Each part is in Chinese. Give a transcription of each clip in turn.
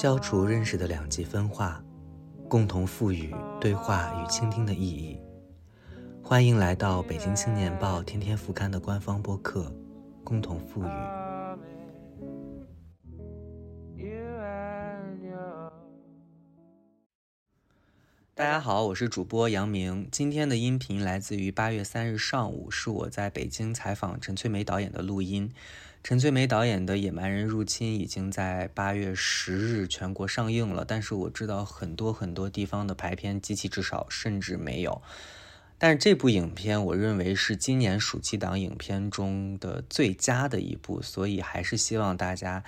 消除认识的两极分化，共同赋予对话与倾听的意义。欢迎来到北京青年报天天副刊的官方播客《共同赋予》。大家好，我是主播杨明。今天的音频来自于八月三日上午，是我在北京采访陈翠梅导演的录音。陈翠梅导演的《野蛮人入侵》已经在八月十日全国上映了，但是我知道很多很多地方的排片机器至少甚至没有。但是这部影片，我认为是今年暑期档影片中的最佳的一部，所以还是希望大家。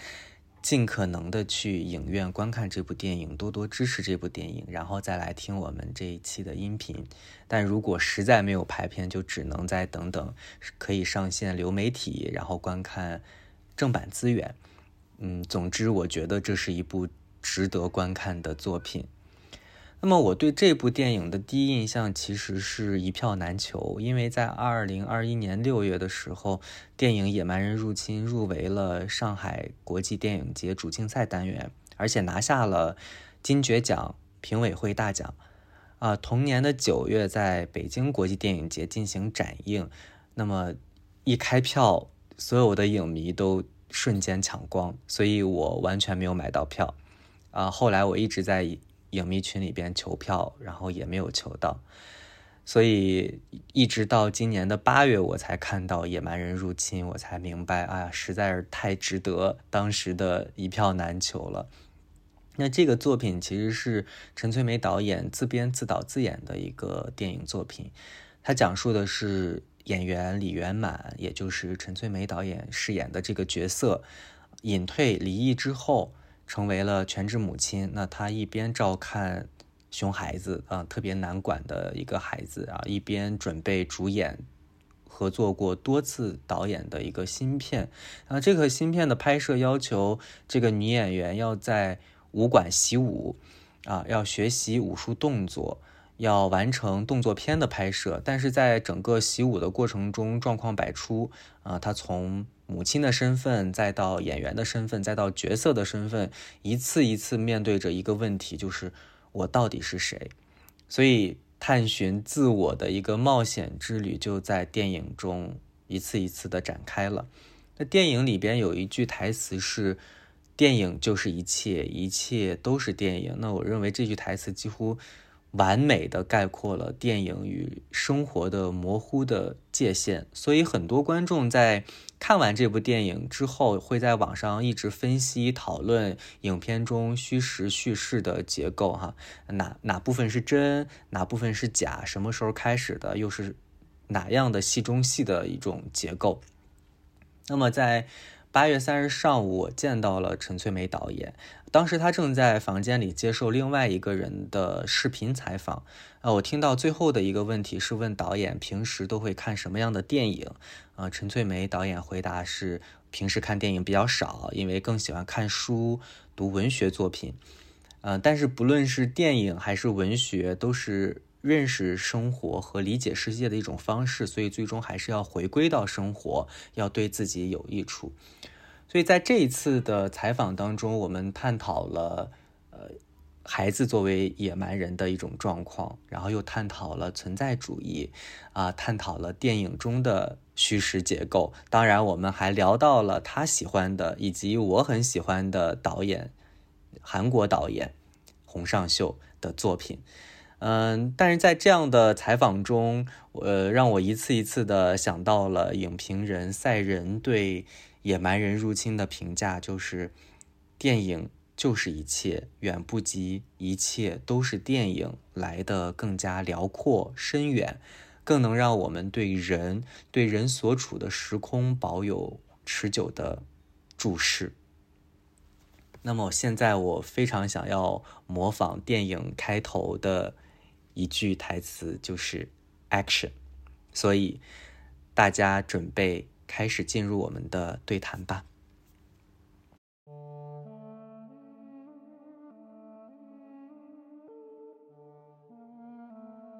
尽可能的去影院观看这部电影，多多支持这部电影，然后再来听我们这一期的音频。但如果实在没有排片，就只能再等等，可以上线流媒体，然后观看正版资源。嗯，总之，我觉得这是一部值得观看的作品。那么我对这部电影的第一印象其实是一票难求，因为在二零二一年六月的时候，电影《野蛮人入侵》入围了上海国际电影节主竞赛单元，而且拿下了金爵奖评委会大奖。啊，同年的九月在北京国际电影节进行展映，那么一开票，所有的影迷都瞬间抢光，所以我完全没有买到票。啊，后来我一直在。影迷群里边求票，然后也没有求到，所以一直到今年的八月，我才看到《野蛮人入侵》，我才明白，哎呀，实在是太值得当时的一票难求了。那这个作品其实是陈翠梅导演自编自导自演的一个电影作品，它讲述的是演员李圆满，也就是陈翠梅导演饰演的这个角色，隐退离异之后。成为了全职母亲，那她一边照看熊孩子啊，特别难管的一个孩子啊，一边准备主演合作过多次导演的一个新片啊。这个新片的拍摄要求这个女演员要在武馆习武啊，要学习武术动作，要完成动作片的拍摄。但是在整个习武的过程中，状况百出啊，她从母亲的身份，再到演员的身份，再到角色的身份，一次一次面对着一个问题，就是我到底是谁？所以探寻自我的一个冒险之旅就在电影中一次一次的展开了。那电影里边有一句台词是：“电影就是一切，一切都是电影。”那我认为这句台词几乎。完美的概括了电影与生活的模糊的界限，所以很多观众在看完这部电影之后，会在网上一直分析讨论影片中虚实叙事的结构，哈，哪哪部分是真，哪部分是假，什么时候开始的，又是哪样的戏中戏的一种结构。那么在八月三日上午，我见到了陈翠梅导演。当时他正在房间里接受另外一个人的视频采访。啊，我听到最后的一个问题是问导演平时都会看什么样的电影？啊，陈翠梅导演回答是平时看电影比较少，因为更喜欢看书、读文学作品。呃，但是不论是电影还是文学，都是认识生活和理解世界的一种方式，所以最终还是要回归到生活，要对自己有益处。所以在这一次的采访当中，我们探讨了，呃，孩子作为野蛮人的一种状况，然后又探讨了存在主义，啊，探讨了电影中的虚实结构。当然，我们还聊到了他喜欢的以及我很喜欢的导演，韩国导演洪尚秀的作品。嗯，但是在这样的采访中，呃，让我一次一次的想到了影评人赛人对。野蛮人入侵的评价就是：电影就是一切，远不及一切都是电影来的更加辽阔深远，更能让我们对人、对人所处的时空保有持久的注视。那么，现在我非常想要模仿电影开头的一句台词，就是 “action”，所以大家准备。开始进入我们的对谈吧。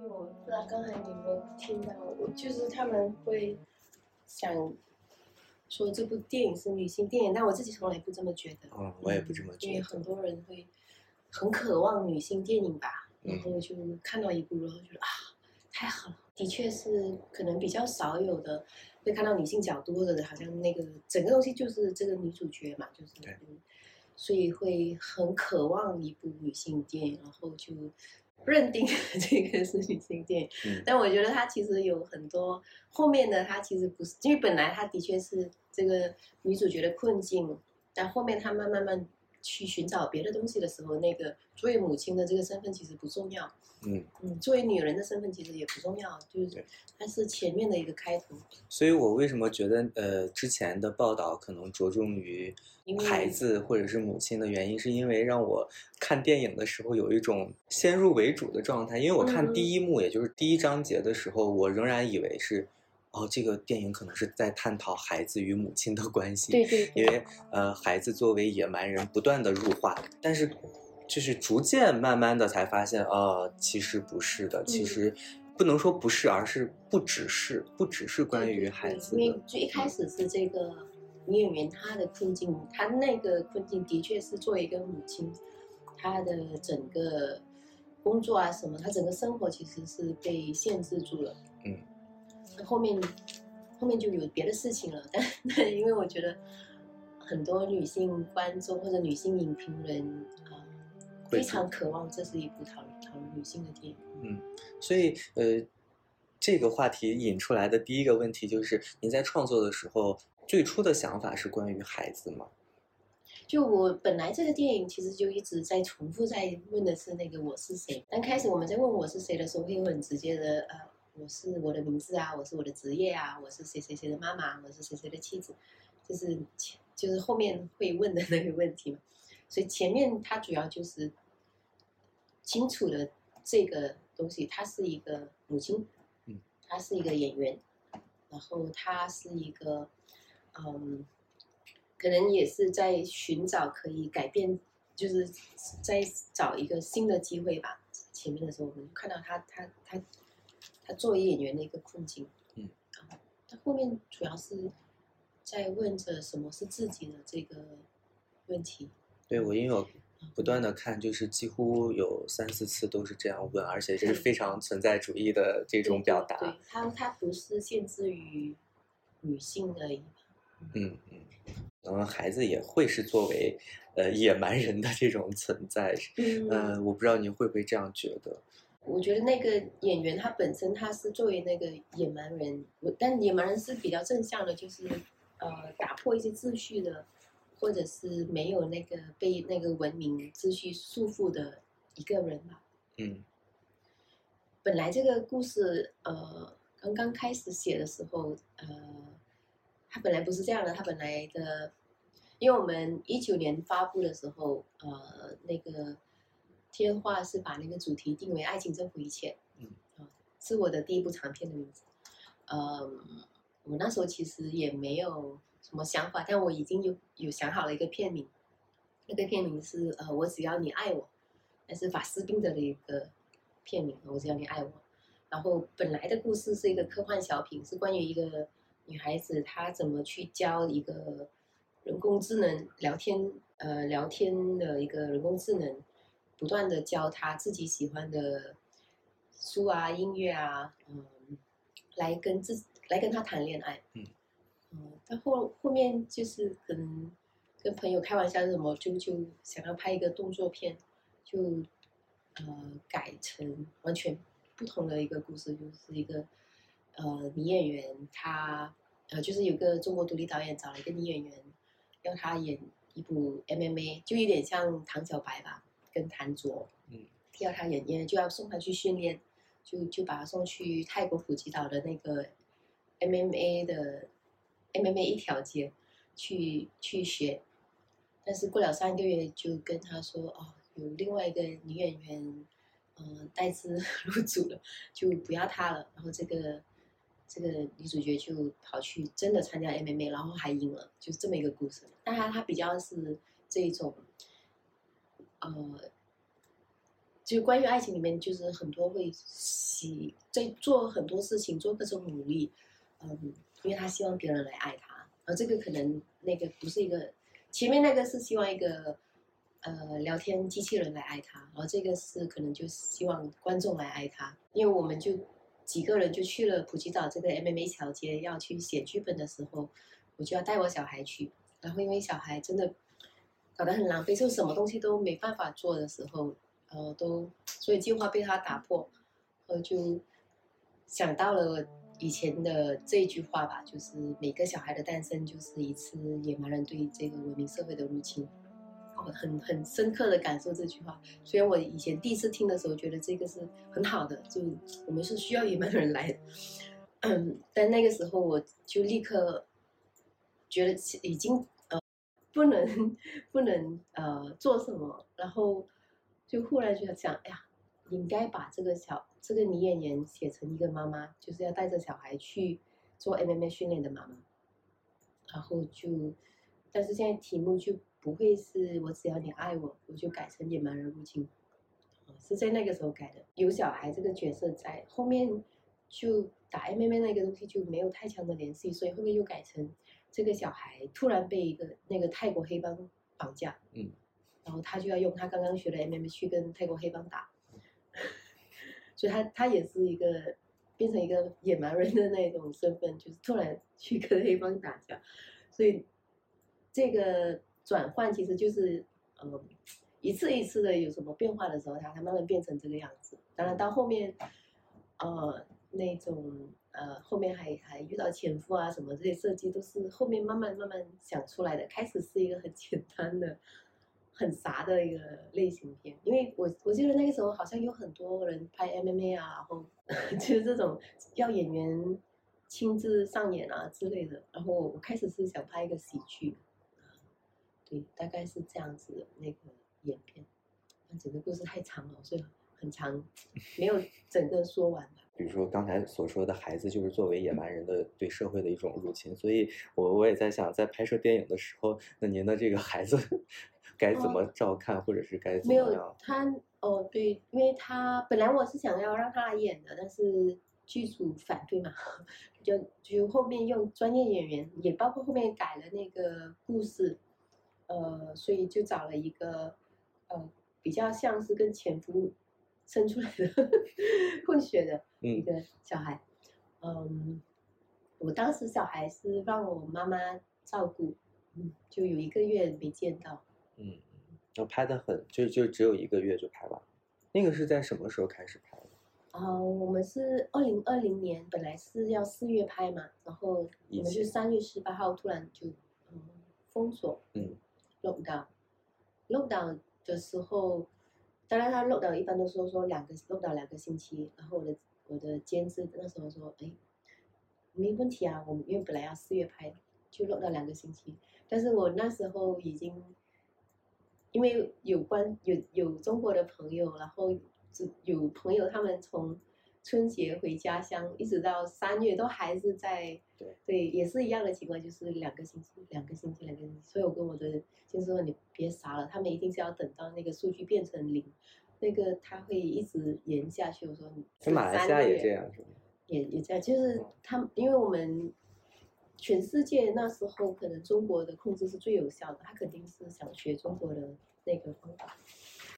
我不知道刚才你们听到，我就是他们会想说这部电影是女性电影，但我自己从来不这么觉得。嗯，我也不这么觉得。因为很多人会很渴望女性电影吧，然后就看到一部，然后觉得啊，太好了。的确是可能比较少有的会看到女性角度的，好像那个整个东西就是这个女主角嘛，就是，所以会很渴望一部女性电影，然后就。认定 这个是女性电影，但我觉得它其实有很多后面的，它其实不是，因为本来它的确是这个女主角的困境，但后面她慢慢慢去寻找别的东西的时候，那个作为母亲的这个身份其实不重要。嗯嗯，作为女人的身份其实也不重要，就是它是前面的一个开头。所以我为什么觉得呃之前的报道可能着重于孩子或者是母亲的原因，是因为让我看电影的时候有一种先入为主的状态。因为我看第一幕，也就是第一章节的时候，我仍然以为是哦，这个电影可能是在探讨孩子与母亲的关系。对对。因为呃，孩子作为野蛮人不断的入化，但是。就是逐渐慢慢的才发现，呃，其实不是的，其实不能说不是，而是不只是，不只是关于孩子。因为就一开始是这个女演员她的困境，她那个困境的确是作为一个母亲，她的整个工作啊什么，她整个生活其实是被限制住了。嗯。后面后面就有别的事情了，但因为我觉得很多女性观众或者女性影评人啊。非常渴望这是一部讨讨论女性的电影。嗯，所以呃，这个话题引出来的第一个问题就是，您在创作的时候最初的想法是关于孩子吗？就我本来这个电影其实就一直在重复在问的是那个我是谁。刚开始我们在问我是谁的时候，会很直接的呃，我是我的名字啊，我是我的职业啊，我是谁谁谁的妈妈，我是谁谁的妻子，就是就是后面会问的 那个问题嘛。所以前面他主要就是清楚的这个东西，她是一个母亲，嗯，她是一个演员，然后她是一个，嗯，可能也是在寻找可以改变，就是在找一个新的机会吧。前面的时候我们看到她，她，她，她作为演员的一个困境，嗯，然后面主要是在问着什么是自己的这个问题。对，我因为我不断的看，就是几乎有三四次都是这样问，而且这是非常存在主义的这种表达。对，他，他不是限制于女性而已。嗯嗯，然孩子也会是作为呃野蛮人的这种存在。嗯，我不知道您会不会这样觉得？我觉得那个演员他本身他是作为那个野蛮人，但野蛮人是比较正向的，就是呃打破一些秩序的。或者是没有那个被那个文明秩序束缚的一个人吧。嗯。本来这个故事，呃，刚刚开始写的时候，呃，他本来不是这样的。他本来的，因为我们一九年发布的时候，呃，那个天化是把那个主题定为“爱情征服一切”。嗯。啊，是我的第一部长片的名字。嗯，我那时候其实也没有。什么想法？但我已经有有想好了一个片名，那个片名是呃，我只要你爱我，那是法斯宾德的一个片名。我只要你爱我。然后本来的故事是一个科幻小品，是关于一个女孩子她怎么去教一个人工智能聊天呃聊天的一个人工智能，不断的教他自己喜欢的书啊音乐啊嗯，来跟自来跟他谈恋爱。嗯。嗯，但后后面就是跟跟朋友开玩笑什么，就就想要拍一个动作片，就呃改成完全不同的一个故事，就是一个呃女演员，她呃就是有个中国独立导演找了一个女演员，要她演一部 MMA，就有点像唐小白吧，跟谭卓，嗯，要他演演就要送他去训练，就就把他送去泰国普吉岛的那个 MMA 的。MMA 一条街，去去学，但是过了三个月就跟他说哦，有另外一个女演员，嗯，代资 入组了，就不要她了。然后这个这个女主角就跑去真的参加 MMA，然后还赢了，就是这么一个故事。但她她比较是这种，呃，就关于爱情里面，就是很多会喜在做很多事情，做各种努力，嗯。因为他希望别人来爱他，后这个可能那个不是一个，前面那个是希望一个呃聊天机器人来爱他，然后这个是可能就希望观众来爱他，因为我们就几个人就去了普吉岛这个 MMA 小街要去写剧本的时候，我就要带我小孩去，然后因为小孩真的搞得很狼狈，就什么东西都没办法做的时候，呃，都 所以计划被他打破，呃，就想到了。以前的这句话吧，就是每个小孩的诞生就是一次野蛮人对这个文明社会的入侵，我很很深刻的感受这句话。虽然我以前第一次听的时候觉得这个是很好的，就我们是需要野蛮人来，嗯，但那个时候我就立刻觉得已经不能不能呃做什么，然后就忽然就想，哎呀。应该把这个小这个女演员写成一个妈妈，就是要带着小孩去做 MMA 训练的妈妈。然后就，但是现在题目就不会是我只要你爱我，我就改成野蛮人入侵，是在那个时候改的。有小孩这个角色在后面，就打 MMA 那个东西就没有太强的联系，所以后面又改成这个小孩突然被一个那个泰国黑帮绑架，嗯，然后他就要用他刚刚学的 MMA 去跟泰国黑帮打。所以他他也是一个变成一个野蛮人的那种身份，就是突然去跟黑帮打架，所以这个转换其实就是嗯一次一次的有什么变化的时候，他他慢慢变成这个样子。当然到后面呃那种呃后面还还遇到前夫啊什么这些设计都是后面慢慢慢慢想出来的，开始是一个很 简单的。很杂的一个类型片，因为我我记得那个时候好像有很多人拍 MMA 啊，然后 就是这种要演员亲自上演啊之类的。然后我开始是想拍一个喜剧，对，大概是这样子的那个演变。但整个故事太长了，所以很长，没有整个说完吧。比如说刚才所说的孩子，就是作为野蛮人的对社会的一种入侵。所以我我也在想，在拍摄电影的时候，那您的这个孩子。该怎么照看，或者是该怎么样？没有他哦，对，因为他本来我是想要让他来演的，但是剧组反对嘛，就就后面用专业演员，也包括后面改了那个故事，呃，所以就找了一个呃比较像是跟前夫生出来的 混血的一个小孩，嗯，我当时小孩是让我妈妈照顾，嗯，就有一个月没见到。嗯，要拍的很，就就只有一个月就拍完，那个是在什么时候开始拍的？啊，我们是二零二零年，本来是要四月拍嘛，然后我们是三月十八号突然就嗯封锁，嗯，lock down，lock down 的时候，当然他 lock down 一般都说说两个 lock down 两个星期，然后我的我的监制那时候说，哎，没问题啊，我们因为本来要四月拍，就 lock down 两个星期，但是我那时候已经。因为有关有有中国的朋友，然后有朋友他们从春节回家乡，一直到三月都还是在对对，也是一样的情况，就是两个星期，两个星期，两个星期。所以我跟我的就是说，你别傻了，他们一定是要等到那个数据变成零，那个他会一直延下去。我说你马来西亚也这样是吗？也也这样，就是他，因为我们。全世界那时候可能中国的控制是最有效的，他肯定是想学中国的那个方法，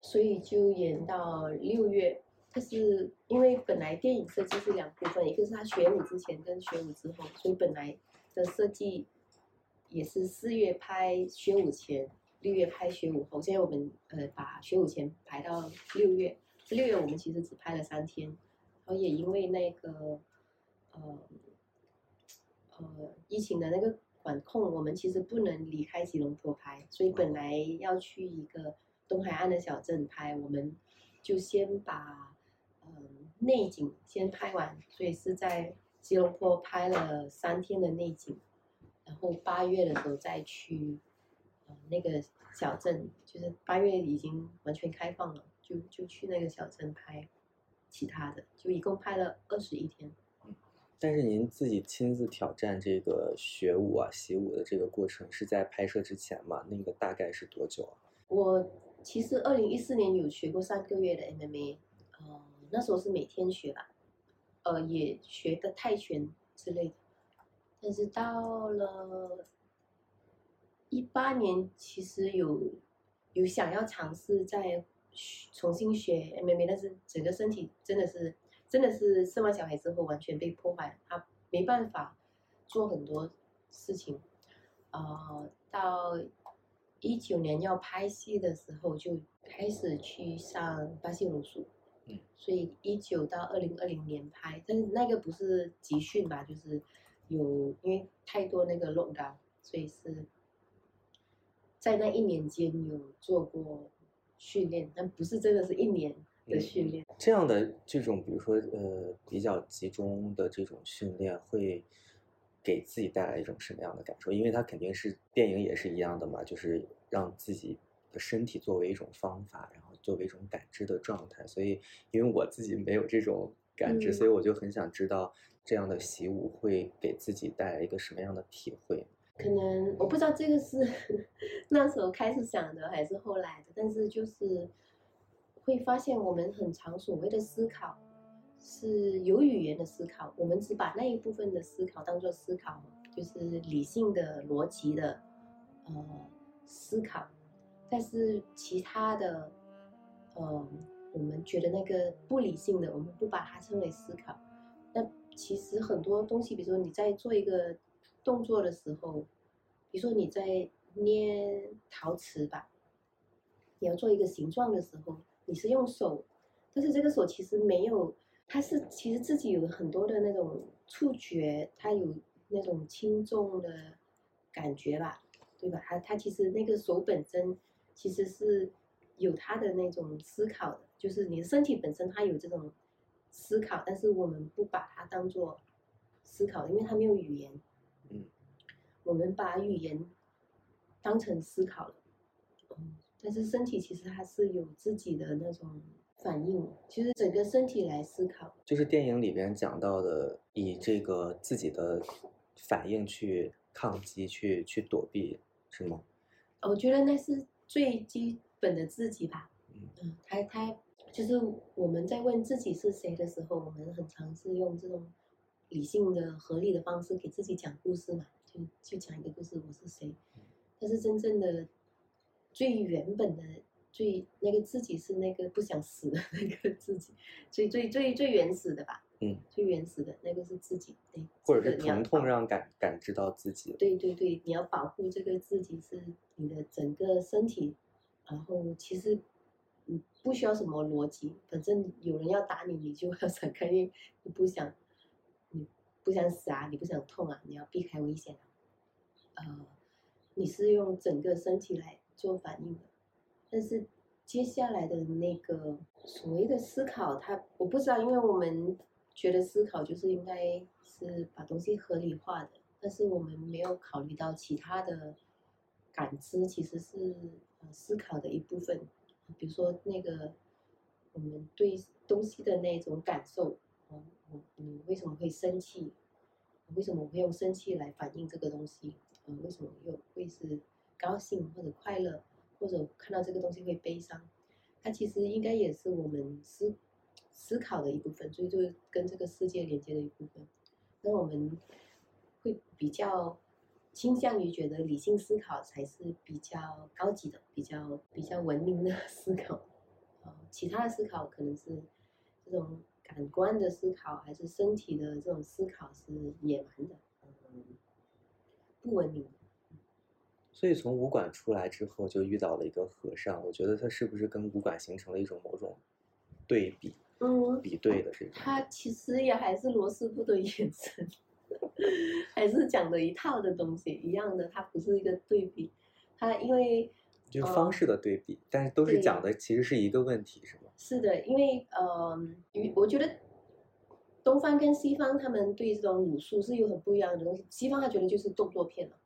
所以就延到六月。但是因为本来电影设计是两部分，一个是他学舞之前跟学舞之后，所以本来的设计也是四月拍学舞前，六月拍学舞后。现在我们呃把学舞前排到六月，这六月我们其实只拍了三天，然后也因为那个呃。呃，疫情的那个管控，我们其实不能离开吉隆坡拍，所以本来要去一个东海岸的小镇拍，我们就先把嗯内景先拍完，所以是在吉隆坡拍了三天的内景，然后八月的时候再去呃那个小镇，就是八月已经完全开放了，就就去那个小镇拍其他的，就一共拍了二十一天。但是您自己亲自挑战这个学舞啊、习舞的这个过程是在拍摄之前吗？那个大概是多久啊？我其实二零一四年有学过三个月的 MMA，呃，那时候是每天学吧，呃，也学的泰拳之类的。但是到了一八年其实有有想要尝试再学重新学 MMA，但是整个身体真的是真的是生完小孩之后完全被破坏，他没办法做很多事情。呃，到一九年要拍戏的时候就开始去上巴西柔术，嗯，所以一九到二零二零年拍，但是那个不是集训吧，就是有因为太多那个 lockdown，所以是在那一年间有做过训练，但不是真的是一年的训练。这样的这种，比如说呃比较集中的这种训练，会给自己带来一种什么样的感受？因为它肯定是电影也是一样的嘛，就是让自己的身体作为一种方法，然后作为一种感知的状态。所以，因为我自己没有这种感知，嗯所以我就很想知道这样的习武会给自己带来一个什么样的体会。可能我不知道这个是 那时候开始想的还是后来的，但是就是会发现我们很常所谓的思考是有语言的思考，我们只把那一部分的思考当做思考，就是理性的、逻辑的呃思考，但是其他的呃我们觉得那个不理性的，我们不把它称为思考。那其实很多东西，比如说你在做一个动作的时候，比如说你在捏陶瓷吧，你要做一个形状的时候，你是用手，但是这个手其实没有，它是其实自己有很多的那种触觉，它有那种轻重的感觉吧，对吧？它它其实那个手本身其实是有它的那种思考的，就是你的身体本身它有这种思考，但是我们不把它当做思考，因为它没有语言。嗯，我们把语言当成思考了。嗯，但是身体其实它是有自己的那种反应，其实整个身体来思考。就是电影里边讲到的，以这个自己的反应去抗击、去去躲避，是吗？我觉得那是最基本的自己吧。嗯嗯，他他就是我们在问自己是谁的时候，我们很尝试用这种理性的、合理的方式给自己讲故事嘛，就就讲一个故事，我是谁。但是真正的最原本的、最那个自己是那个不想死的那个自己，最最最最原始的吧。嗯，最原始的那个是自己，对，或者是疼痛让感感知到自己。对对对，你要保护这个自己是你的整个身体，然后其实嗯不需要什么逻辑，反正有人要打你，你就要闪开，你不想你不想死啊，你不想痛啊，你要避开危险啊。呃，你是用整个身体来做反应的，但是接下来的那个所谓的思考，它我不知道，因为我们觉得思考就是应该是把东西合理化的，但是我们没有考虑到其他的感知其实是思考的一部分，比如说那个我们对东西的那种感受，我你为什么会生气？为什么会用生气来反映这个东西？嗯，为什么又会是高兴或者快乐，或者看到这个东西会悲伤？它其实应该也是我们思思考的一部分，所以就是跟这个世界连接的一部分。那我们会比较倾向于觉得理性思考才是比较高级的、比较比较文明的 思考。呃，其他的思考可能是这种感官的思考，还是身体的这种思考是野蛮的，嗯，不文明。所以从武馆出来之后，就遇到了一个和尚。我觉得他是不是跟武馆形成了一种某种对比、嗯，比对的这种？他其实也还是罗斯福的眼神，还是讲的一套的东西一样的，它不是一个对比。他因为就是方式的对比，但是都是讲的其实是一个问题，是吗？是的，因为呃，与我觉得东方跟西方他们对这种武术是有很不一样的东西。西方他觉得就是动作片了，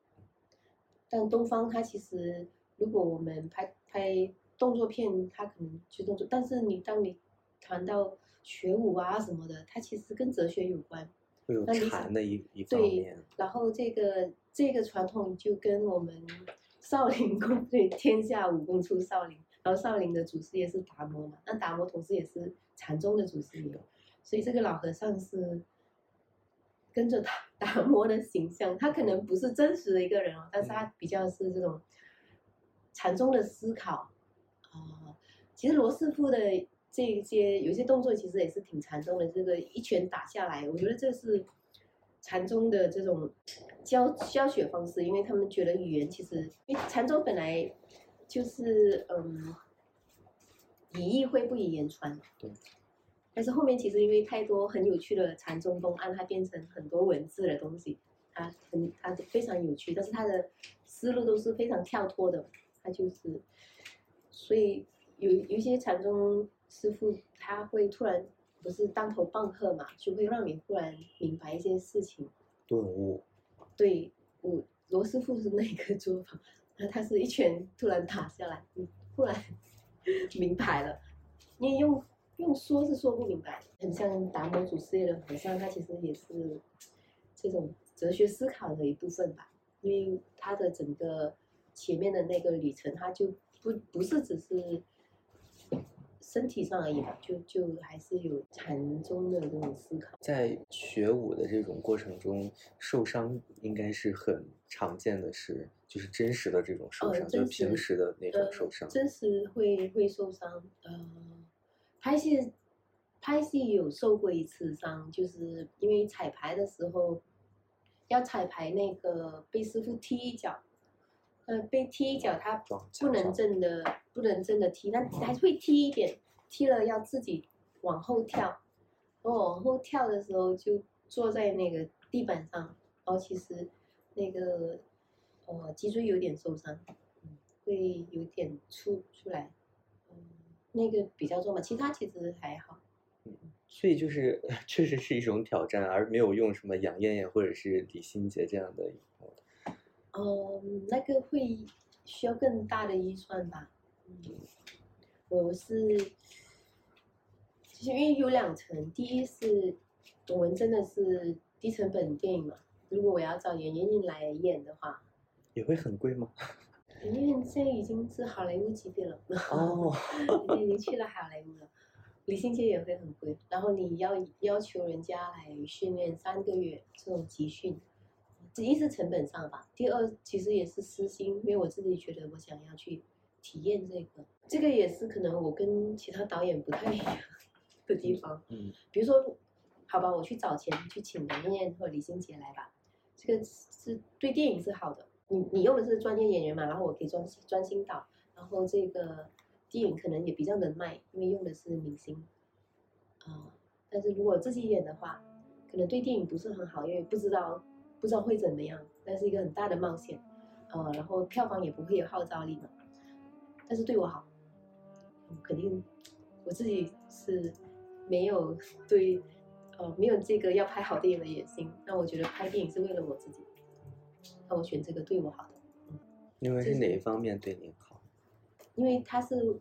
但东方他其实如果我们拍拍动作片，他可能去动作，但是你当你谈到学武啊什么的，它其实跟哲学有关。会有禅的一一方对面。然后这个这个传统就跟我们少林 功对天下武功出少林，然后少林的祖师爷是达摩嘛，那达摩同时也是禅宗的祖师爷，所以这个老和尚是跟着达达摩的形象，他可能不是真实的一个人哦，但是他比较是这种禅宗的思考啊、其实罗师傅的这一些有些动作其实也是挺禅宗的，这个一拳打下来，我觉得这是禅宗的这种教教学方式，因为他们觉得语言其实，因为禅宗本来就是嗯，以意会不以言传，对。但是后面其实因为太多很有趣的禅宗公案，它变成很多文字的东西，它很它非常有趣，但是它的思路都是非常跳脱的，它就是，所以有有一些禅宗师傅他会突然不是当头棒喝嘛，就会让你忽然明白一些事情。顿悟，对我罗师傅是那个做法，那他是一拳突然打下来，你突然 明白了，你用用说是说不明白，很像达摩祖师爷的和尚，他其实也是这种哲学思考的一部分吧，因为他的整个前面的那个旅程，他就不不是只是身体上而已嘛，就就还是有禅宗的这种思考。在学武的这种过程中，受伤应该是很常见的是，就是真实的这种受呃伤，就是平时的那种呃受伤。真实会会受伤。呃，拍戏拍戏有受过一次伤，就是因为彩排的时候要彩排那个被师傅踢一脚，呃，被踢一脚他不能正的不能正的踢，但还是会踢一点，踢了要自己往后跳，然后往后跳的时候就坐在那个地板上，然后其实那个呃脊椎有点受伤，嗯，会有点出出来，嗯，那个比较重吧，其他其实还好。所以就是 确实是一种挑战，而没有用什么杨艳艳或者是李心洁这样的。嗯，那个会需要更大的预算吧。嗯，我是，其实因为有两层，第一是我们真的是低成本电影嘛，如果我要找演员来演的话，也会很贵吗？演员现在已经是好莱坞级别了，哦，已经去了好莱坞了。李心洁也会很贵，然后你要要求人家来训练三个月这种集训，第一是成本上吧，第二其实也是私心，因为我自己觉得我想要去体验这个，这个也是可能我跟其他导演不太一样的地方。嗯，比如说，好吧，我去找钱去请杨艳艳或李心洁来吧，这个是对电影是好的。你你用的是专业演员嘛，然后我可以专心专心导，然后这个电影可能也比较能卖，因为用的是明星。啊、但是如果自己演的话，可能对电影不是很好，因为不知道不知道会怎么样，那是一个很大的冒险。呃，然后票房也不会有号召力嘛。但是对我好，肯定我自己是没有 对，呃，没有这个要拍好电影的野心。那我觉得拍电影是为了我自己，那我选这个对我好的，因为是是哪一方面对您好？因为它是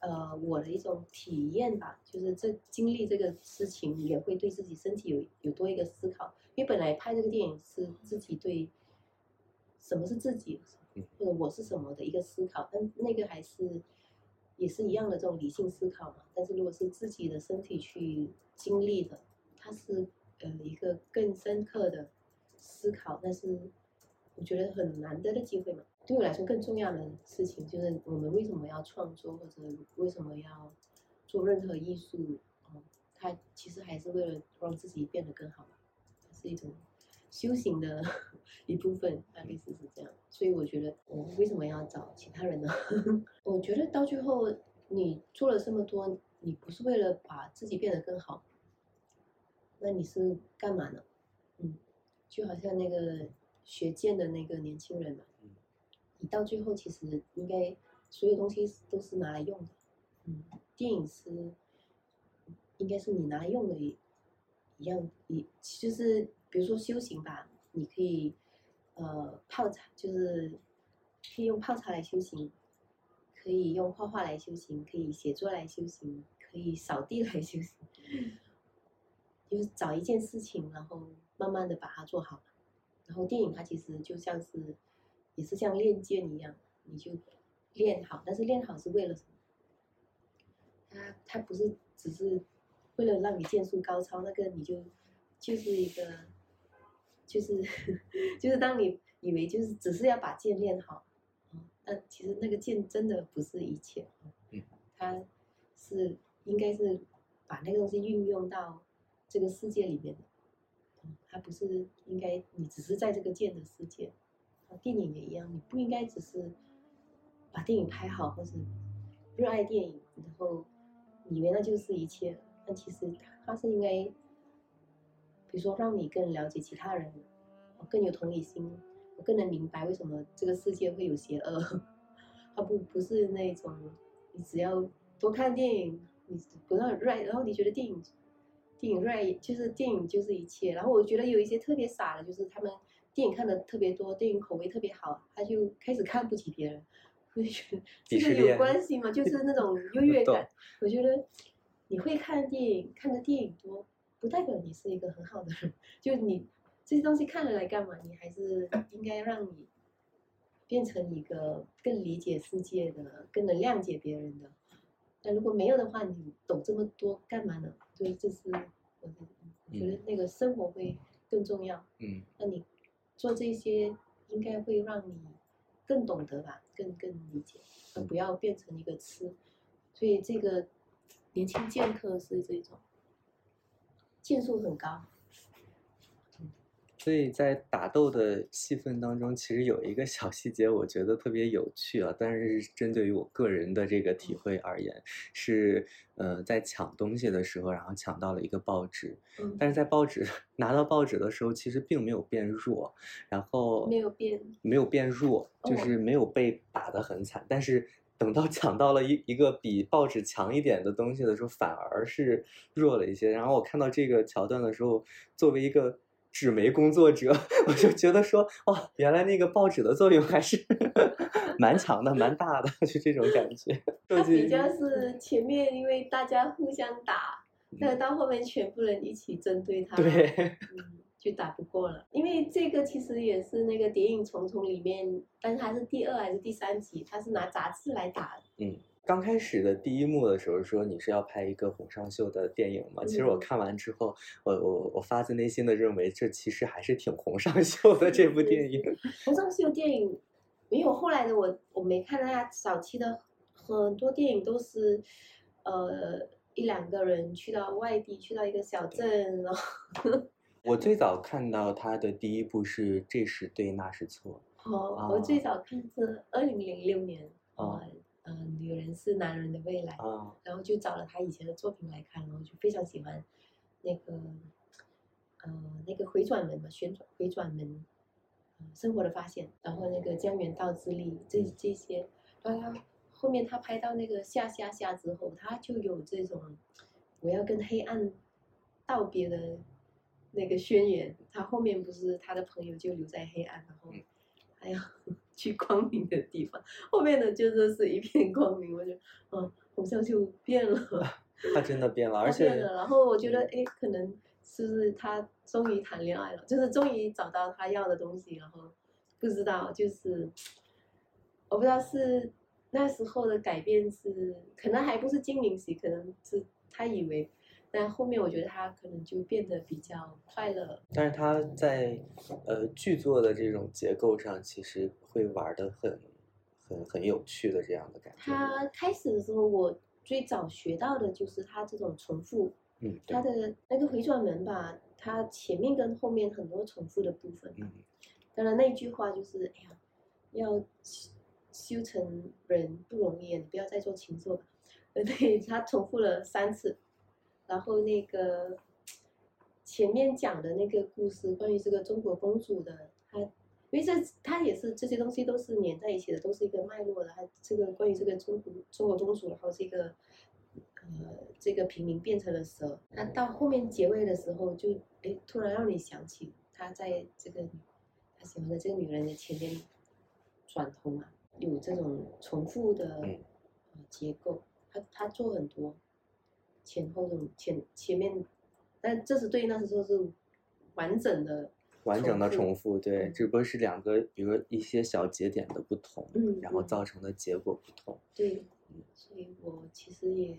呃我的一种体验吧，就是这经历这个事情也会对自己身体有有多一个思考。因为本来拍这个电影是自己对什么是自己嗯，或者我是什么的一个思考，但那个还是也是一样的这种理性思考嘛。但是如果是自己的身体去经历的，它是呃一个更深刻的思考，但是我觉得很难得的机会嘛。对我来说，更重要的事情就是我们为什么要创作，或者为什么要做任何艺术，嗯，它其实还是为了让自己变得更好，是一种修行的 一部分，大概是是这样。所以我觉得，我为什么要找其他人呢？我觉得到最后，你做了这么多，你不是为了把自己变得更好，那你是干嘛呢？嗯，就好像那个学剑的那个年轻人嘛，嗯你到最后其实应该所有东西都是拿来用的，嗯，电影是应该是你拿来用的一一样，你就是比如说修行吧，你可以呃泡茶，就是可以用泡茶来修行，可以用画画来修行，可以写作来修行，可以扫地来修行，就是找一件事情，然后慢慢的把它做好。然后电影它其实就像是，也是像练剑一样，你就练好，但是练好是为了什么？它它不是只是为了让你剑术高超，那个你就就是一个就是 就是当你以为就是只是要把剑练好，嗯，但其实那个剑真的不是一切，嗯，它是应该是把那个东西运用到这个世界里面的，嗯，它不是应该你只是在这个剑的世界，电影也一样，你不应该只是把电影拍好或者热爱电影，然后以为那就是一切，但其实它是应该，比如说让你更了解其他人，更有同理心，我更能明白为什么这个世界会有邪恶。它不不是那种你只要多看电影，你不要热爱然后你觉得电影电影 right 就是电影就是一切。然后我觉得有一些特别傻的，就是他们电影看的特别多，电影口味特别好，他就开始看不起别人。我就觉得这个有关系吗？就是那种 优越感。我觉得你会看电影，看的电影多，不代表你是一个很好的人。就你这些东西看了来干嘛？你还是应该让你变成一个更理解世界的、更能谅解别人的。那如果没有的话，你懂这么多干嘛呢？所以这是我我觉得那个生活会更重要。嗯，那你做这些应该会让你更懂得吧，更更理解，而不要变成一个吃。所以这个年轻剑客是这种剑术很高。所以在打斗的戏份当中，其实有一个小细节，我觉得特别有趣啊。但是针对于我个人的这个体会而言，是呃在抢东西的时候，然后抢到了一个报纸，嗯，但是在报纸 拿到报纸的时候，其实并没有变弱，然后没有变，没有变弱，就哦是没有被打得很惨，但是。等到抢到了一一个比报纸强一点的东西的时候，反而是弱了一些。然后我看到这个桥段的时候，作为一个纸媒工作者，我就觉得说，哇，原来那个报纸的作用还是 蛮强的、蛮大的，就这种感觉。它比较是前面因为大家互相打，但是到后面全部人一起针对他，对，嗯，就打不过了。因为这个其实也是那个《谍影重重》里面，但是它是第二还是第三集，他是拿杂志来打的。嗯，刚开始的第一幕的时候说你是要拍一个洪尚秀的电影嘛，其实我嗯。看完之后，我我我发自内心的认为这其实还是挺洪尚秀的这部电影。洪尚秀电影没有后来的我我没看大家早期的很多电影都是，呃一两个人去到外地，去到一个小镇，然后。我最早看到他的第一部是《这是对，那是错哦，我最早看是二零零六年，哦呃呃，女人是男人的未来》，啊，然后就找了他以前的作品来看，然后就非常喜欢那个呃那个回转门嘛，旋转回转门，呃生活的发现，然后那个江原道之力这这些，然后他后面他拍到那个下下下之后，他就有这种我要跟黑暗道别的那个宣言。他后面不是他的朋友就留在黑暗，然后嗯。还要去光明的地方，后面的就说是一片光明，我就嗯，好像就变了。他真的变了，而且变且了，然后我觉得，哎，可能是不是他终于谈恋爱了，就是终于找到他要的东西，然后不知道，就是我不知道是那时候的改变是，可能还不是精灵喜，可能是他以为，但后面我觉得他可能就变得比较快乐。但是他在呃剧作的这种结构上，其实会玩的很很很有趣的这样的感觉。他开始的时候，我最早学到的就是他这种重复，嗯，他的那个回转门吧，他前面跟后面很多重复的部分。嗯当然那句话就是，哎呀，要修修成人不容易，你不要再做禽兽吧。呃，对他重复了三次，然后那个前面讲的那个故事，关于这个中国公主的，她因为这他也是这些东西都是连在一起的，都是一个脉络的。他这个关于这个中国中国公主，然后这个呃这个平民变成了蛇，那到后面结尾的时候就，哎突然让你想起他在这个他喜欢的这个女人的前面转头嘛，有这种重复的结构，他他做很多前后这种前前面，但这是对应那时候是完整的。完整的重复，对，嗯只不过是两个，比如说一些小节点的不同，嗯然后嗯造成的结果不同。对，所以我其实也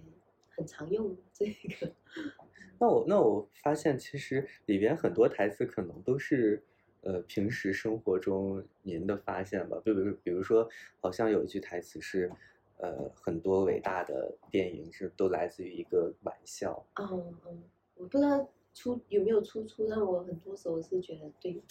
很常用这个。那我那我发现，其实里边很多台词可能都是呃平时生活中您的发现吧。就比如比如说，好像有一句台词是，呃，很多伟大的电影是都来自于一个玩笑。嗯嗯，我不知道出有没有出处，但我很多时候是觉得对。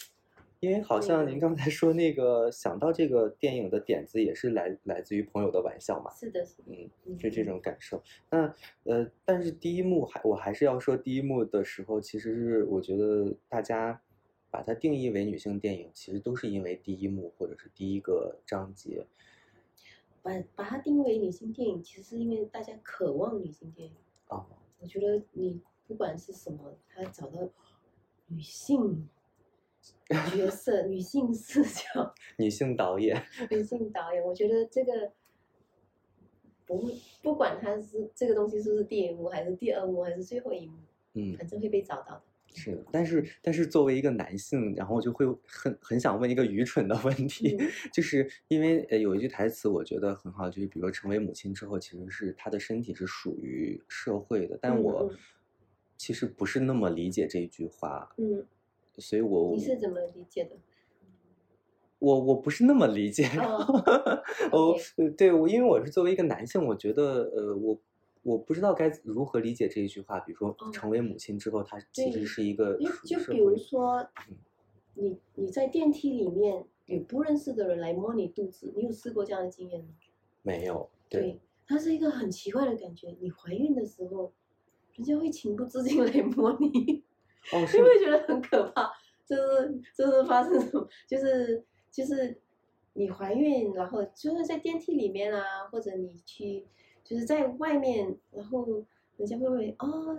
因为好像您刚才说那个想到这个电影的点子也是来来自于朋友的玩笑嘛，是的，是的，嗯，是这种感受。那呃，但是第一幕还我还是要说，第一幕的时候，其实是我觉得大家把它定义为女性电影，其实都是因为第一幕或者是第一个章节。把把它定为女性电影，其实是因为大家渴望女性电影啊。我觉得你不管是什么，他找到女性。角色女性视角，女性导演，女性导演，我觉得这个不不管它是这个东西是不是第一幕，还是第二幕，还是最后一幕，嗯，反正会被找到的。是的，但是但是作为一个男性，然后就会很很想问一个愚蠢的问题，就是因为呃有一句台词我觉得很好，就是比如说成为母亲之后，其实是她的身体是属于社会的，但我其实不是那么理解这句话，嗯。所以，我你是怎么理解的？我我不是那么理解。哦，对，我因为我是作为一个男性，我觉得，呃，我我不知道该如何理解这一句话。比如说，成为母亲之后，她其实是一个。就比如说，你你在电梯里面有不认识的人来摸你肚子，你有试过这样的经验吗？没有。对，它是一个很奇怪的感觉。你怀孕的时候，人家会情不自禁 来摸你。哦，你会觉得很可怕，就是就是发生什么，就是就是你怀孕，然后就是在电梯里面啊，或者你去就是在外面，然后人家会问哦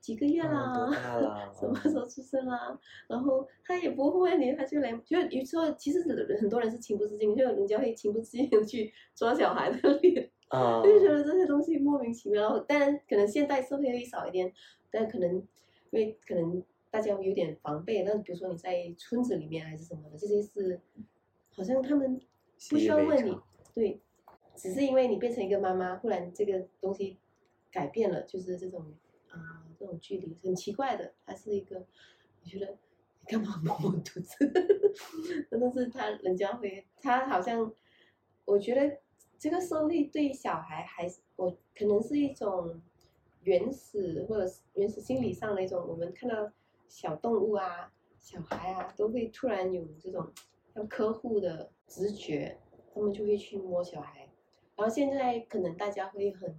几个月啦，什么时候出生啦？然后他也不会问你，他就来，就有时候其实很多人是情不自禁，就人家会情不自禁的去抓小孩的脸，就觉得这些东西莫名其妙。但可能现代社会会少一点，但可能。因为可能大家有点防备，那比如说你在村子里面还是什么的，这些是好像他们不需要问你，对，只是因为你变成一个妈妈，忽然这个东西改变了，就是这种啊这种距离很奇怪的，它是一个，你觉得你干嘛摸我肚子？真的是他人家会，他好像我觉得这个社会对小孩还是我可能是一种。原始或者是原始心理上的一种，我们看到小动物啊、小孩啊，都会突然有这种要呵护的直觉，他们就会去摸小孩。然后现在可能大家会很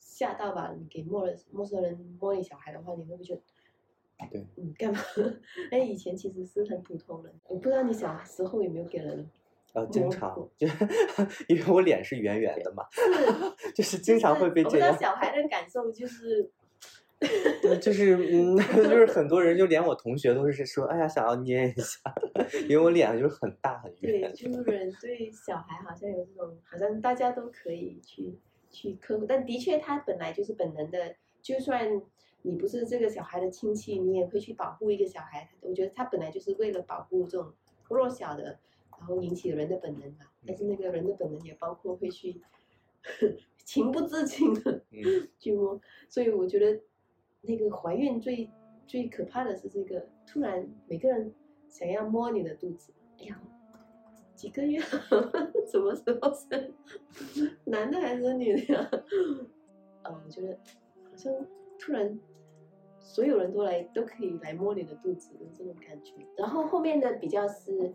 吓到吧？你给陌陌生人摸你小孩的话，你会不会觉得？对，嗯，干嘛？哎，以前其实是很普通的，我不知道你小时候有没有给人。呃，经常就 因为我脸是圆圆的嘛，是，就是经常会被这样。我小孩的感受就是，就是嗯，就是很多人就连我同学都是说，哎呀，想要捏一下，因为我脸就是很大很圆。对，就是 对小孩好像有这种，好像大家都可以去去呵护，但的确他本来就是本能的，就算你不是这个小孩的亲戚，你也会去保护一个小孩。我觉得他本来就是为了保护这种弱小的。然后引起人的本能嘛，但是那个人的本能也包括会去情不自禁的去摸，所以我觉得那个怀孕最最可怕的是这个，突然每个人想要摸你的肚子，哎呀，几个月，什么时候生，男的还是女的呀？啊，我觉得好像突然所有人都来都可以来摸你的肚子的这种感觉，然后后面的比较是。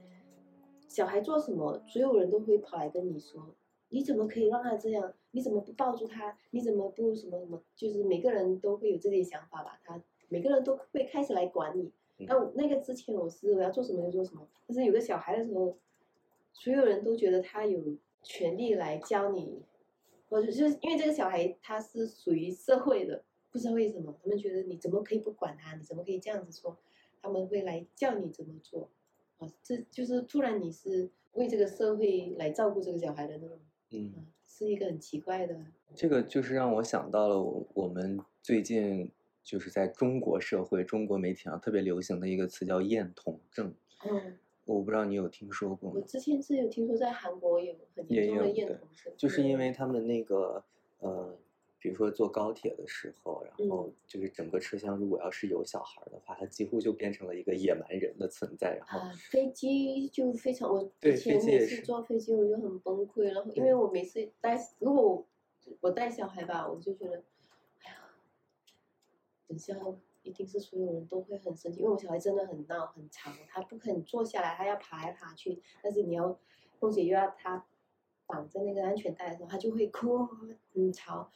小孩做什么，所有人都会跑来跟你说：“你怎么可以让他这样？你怎么不抱住他？你怎么不什么什么？”就是每个人都会有这些想法吧。他每个人都会开始来管你。那我那个之前我是我要做什么就做什么，但是有个小孩的时候，所有人都觉得他有权利来教你，或者就是因为这个小孩他是属于社会的，不知道为什么他们觉得你怎么可以不管他？你怎么可以这样子说？他们会来教你怎么做。啊，这就是突然你是为这个社会来照顾这个小孩的那种，嗯，是一个很奇怪的。这个就是让我想到了我们最近就是在中国社会、中国媒体上特别流行的一个词叫厌童症。嗯，我不知道你有听说过吗？我之前是有听说在韩国有很严重的厌童症，就是因为他们那个呃，比如说坐高铁的时候，然嗯后就是整个车厢如果要是有小孩的话，他几乎就变成了一个野蛮人的存在。然后啊，飞机就非常，我对以前每次坐飞机我就很崩溃，然后因为我每次带，如果我我带小孩吧，我就觉得，哎呀，等下一定是所有人都会很生气，因为我小孩真的很闹很吵，他不肯坐下来，他要爬来爬去，但是你要空姐又要他绑在那个安全带的时候，他就会哭很吵，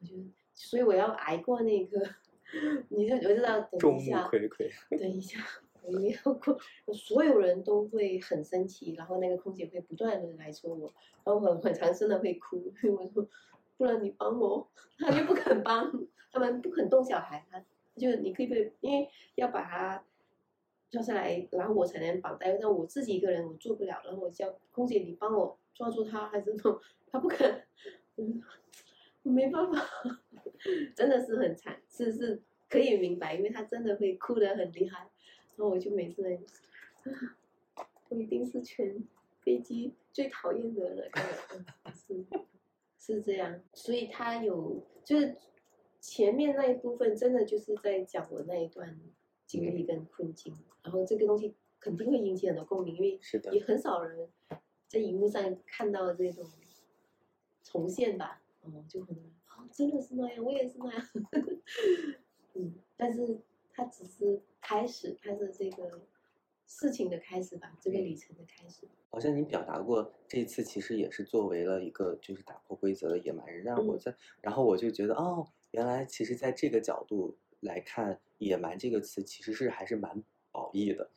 我觉得所以我要挨过那个，你就我就知道等一下。睽睽，等一下，我没有过，所有人都会很生气，然后那个空姐会不断的来说我，然后很很长声的会哭，我说，不然你帮我，他就不肯帮，他们不肯动小孩，他就你可以不，因为要把他抓下来，然后我才能绑带，但我自己一个人我做不了，然后我叫空姐你帮我抓住他，还是什么，他不肯，嗯，我没办法，真的是很惨，是是可以明白，因为他真的会哭得很厉害，然后我就每次在，啊，我一定是全飞机最讨厌的人是是这样，所以他有就是前面那一部分真的就是在讲我那一段经历跟困境，然后这个东西肯定会引起很多共鸣，因为是的也很少人在荧幕上看到这种重现吧，哦，就很多人哦，真的是那样，我也是那样，嗯，但是它只是开始，它是这个事情的开始吧，这个旅程的开始。好像你表达过，这次其实也是作为了一个就是打破规则的野蛮人，让我嗯在，然后我就觉得哦，原来其实在这个角度来看，野蛮这个词其实是还是蛮褒义的。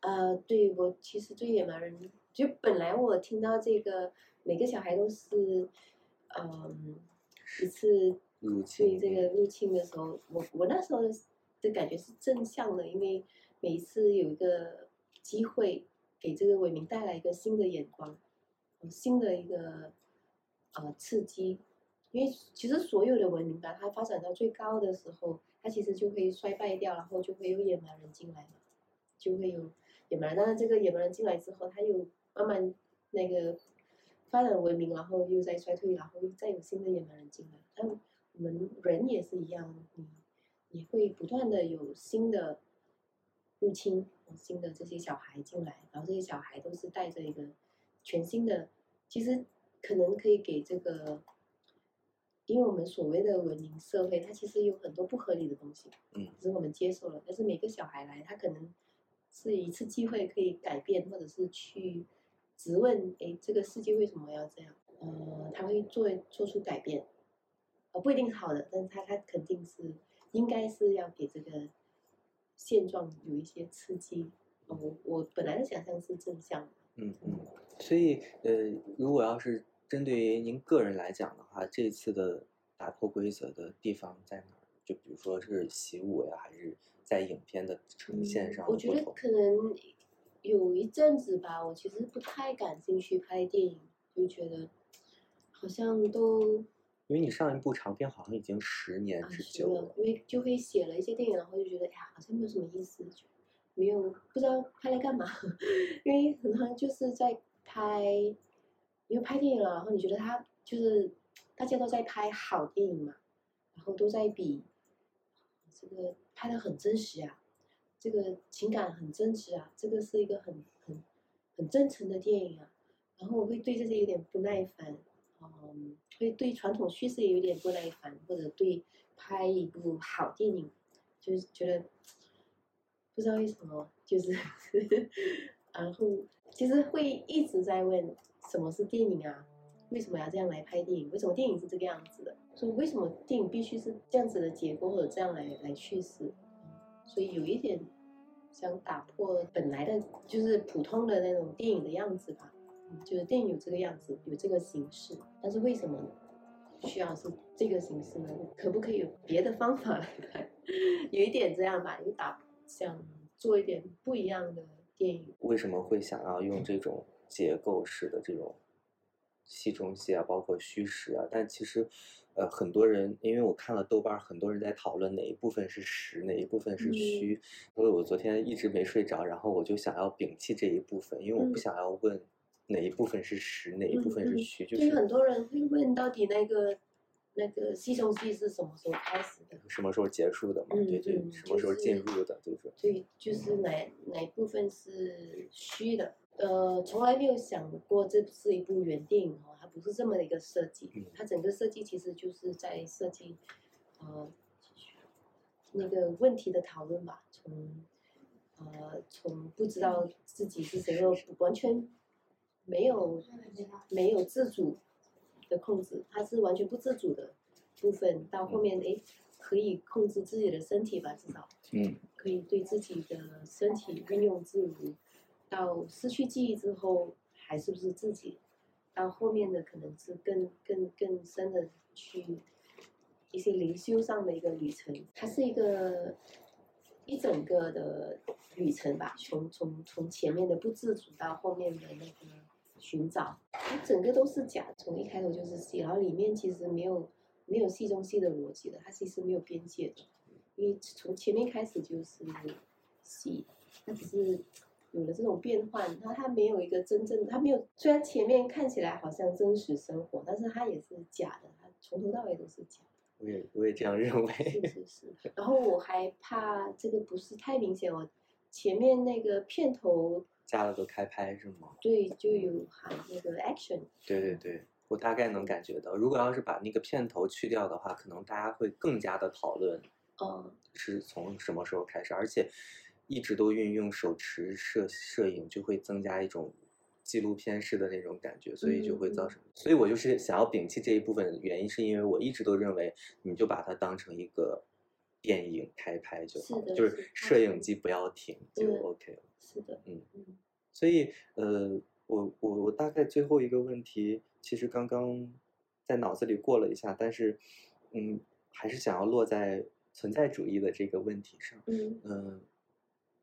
呃，对我其实对野蛮人，就本来我听到这个每个小孩都是，嗯，一次入对侵这个。入侵的时候，我我那时候的的感觉是正向的，因为每一次有一个机会给这个伟明带来一个新的眼光，呃新的一个呃刺激，因为其实所有的文明吧，它发展到最高的时候，它其实就会衰败掉，然后就会有野蛮人进来嘛，就会有野蛮人。但是这个野蛮人进来之后，他又慢慢那个发展文明，然后又在衰退，然后又再有新的野蛮人进来。但我们人也是一样，你你会不断的有新的入侵，新的这些小孩进来，然后这些小孩都是带着一个全新的，其实可能可以给这个，因为我们所谓的文明社会，它其实有很多不合理的东西，嗯只是我们接受了，但是每个小孩来，他可能是一次机会可以改变，或者是去质问，哎，这个世界为什么要这样？呃，他会做做出改变，呃，不一定是好的，但是他他肯定是应该是要给这个现状有一些刺激。呃我我本来的想象是正向的，嗯嗯，所以呃，如果要是针对于您个人来讲的话，这次的打破规则的地方在哪儿？就比如说是习武呀，还是在影片的呈现上嗯我觉得？可能有一阵子吧，我其实不太感兴趣拍电影，就觉得好像都因为你上一部长片好像已经十年啊之久了，，因为就会写了一些电影，然后就觉得哎呀，好像没有什么意思，就没有不知道拍来干嘛，因为可能就是在拍，因为拍电影了，然后你觉得他就是大家都在拍好电影嘛，然后都在比这个拍的很真实啊，这个情感很真实啊，这个是一个很很很真诚的电影啊，然后我会对这些有点不耐烦，嗯，会对传统叙事也有点不耐烦，或者对拍一部好电影，就是觉得不知道为什么，就是，然后其实会一直在问什么是电影啊？为什么要这样来拍电影？为什么电影是这个样子的？说为什么电影必须是这样子的结构或者这样来来叙事？所以有一点想打破本来的，就是普通的那种电影的样子吧。就是电影有这个样子，有这个形式，但是为什么需要是这个形式呢？可不可以有别的方法来拍？有一点这样吧，有打想做一点不一样的电影。为什么会想要用这种结构式的这种戏中戏啊，包括虚实啊？但其实，呃，很多人因为我看了豆瓣，很多人在讨论哪一部分是实，哪一部分是虚，所以我昨天一直没睡着，然后我就想要摒弃这一部分，因为我不嗯想要问哪一部分是实，哪一部分是虚，就是很多人会问，到底那个那个戏中戏是什么时候开始的？什么时候结束的嘛？嗯对对，嗯什么时候进入的？对说，对，就是哪哪一部分是虚的？呃，从来没有想过这是一部原电影哦，它不是这么的一个设计嗯，它整个设计其实就是在设计，呃，那个问题的讨论吧，从呃从不知道自己是谁，又完全没有没有自主的控制，它是完全不自主的部分，到后面诶可以控制自己的身体吧，至少。嗯可以对自己的身体运用自如，到失去记忆之后还是不是自己，到后面的可能是更更更深的去一些灵修上的一个旅程，它是一个一整个的旅程吧，从从从前面的不自主到后面的那个寻找，它整个都是假，从一开头就是戏，然后里面其实没有没有戏中戏的逻辑的，它其实没有边界的。因为从前面开始就是戏，它只是有了这种变换，它它没有一个真正，它没有虽然前面看起来好像真实生活，但是它也是假的，它从头到尾都是假我也我也这样认为。的，是 是是。然后我还怕这个不是太明显，我前面那个片头加了个开拍是吗？对就有含那个 action，对对对，我大概能感觉到，如果要是把那个片头去掉的话，可能大家会更加的讨论嗯，是从什么时候开始，而且一直都运用手持摄摄影，就会增加一种纪录片式的那种感觉，所以就会造成。所以我就是想要摒弃这一部分，原因是因为我一直都认为，你就把它当成一个电影开拍就好了，是就是是摄影机不要停就嗯 OK 了。是的，嗯嗯所以，呃，我我我大概最后一个问题，其实刚刚在脑子里过了一下，但是，嗯，还是想要落在存在主义的这个问题上。嗯嗯，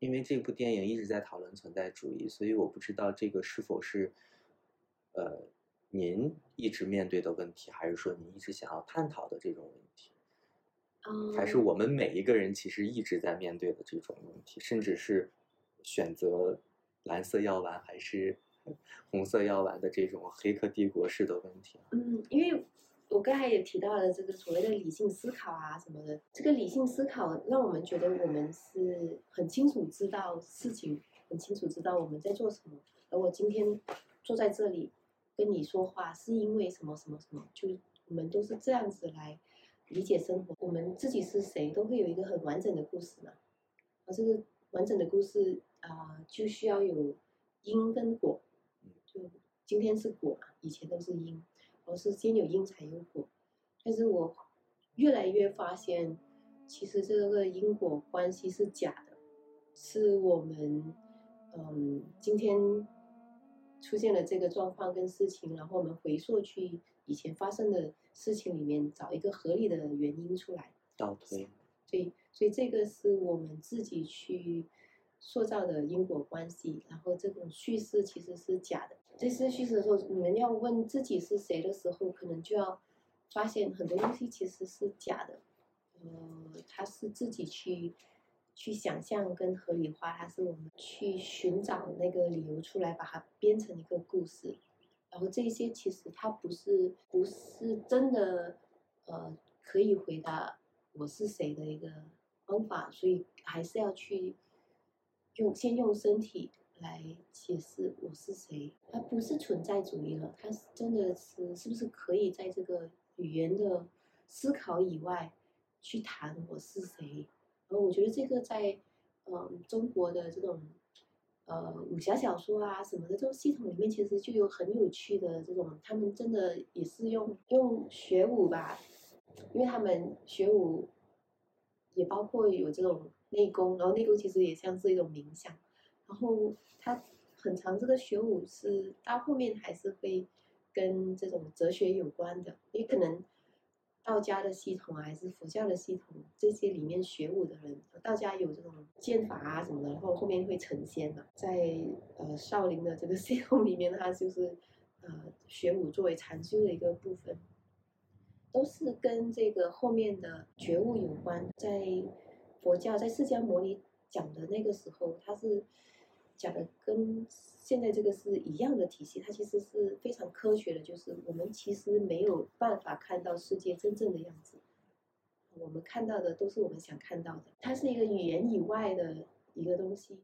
因为这部电影一直在讨论存在主义，所以我不知道这个是否是，呃，您一直面对的问题，还是说您一直想要探讨的这种问题，嗯，还是我们每一个人其实一直在面对的这种问题，甚至是选择蓝色药丸还是 红色药丸的这种黑客帝国式的问题。嗯，因为我刚才也提到了这个所谓的理性思考啊什么的，这个理性思考让我们觉得我们是很清楚知道事情，很清楚知道我们在做什么。而我今天坐在这里跟你说话，是因为什么什么什么，就我们都是这样子来理解生活。我们自己是谁，都会有一个很完整的故事嘛。而这个完整的故事啊、就需要有因跟果。就今天是果，以前都是因。而是先有因才有果。但是我越来越发现，其实这个因果关系是假的，是我们嗯今天出现了这个状况跟事情，然后我们回溯去以前发生的事情里面，找一个合理的原因出来。倒推，所以，所以这个是我们自己去塑造的因果关系，然后这种叙事其实是假的。这次叙事的时候，你们要问自己是谁的时候，可能就要发现很多东西其实是假的。呃，它是自己去去想象跟合理化，他是我们去寻找那个理由出来，把它编成一个故事。然后这些其实它不是不是真的，呃，可以回答我是谁的一个方法，所以还是要去用先用身体来解释我是谁。它不是存在主义了，它是真的是是不是可以在这个语言的思考以外去谈我是谁？然后我觉得这个在嗯中国的这种呃武侠小说啊什么的这种系统里面，其实就有很有趣的这种，他们真的也是用用学武吧，因为他们学武也包括有这种内功，然后内功其实也像是一种冥想，然后他很长这个学武是到后面还是会跟这种哲学有关的，也可能道家的系统，还是佛教的系统，这些里面学武的人，道家有这种剑法啊什么的，然后后面会成仙嘛，在呃少林的这个 系统里面，它就是呃学武作为禅修的一个部分。都是跟这个后面的觉悟有关。在佛教，在释迦牟尼讲的那个时候，他是讲的跟现在这个是一样的体系，它其实是非常科学的，就是我们其实没有办法看到世界真正的样子，我们看到的都是我们想看到的，它是一个语言以外的一个东西。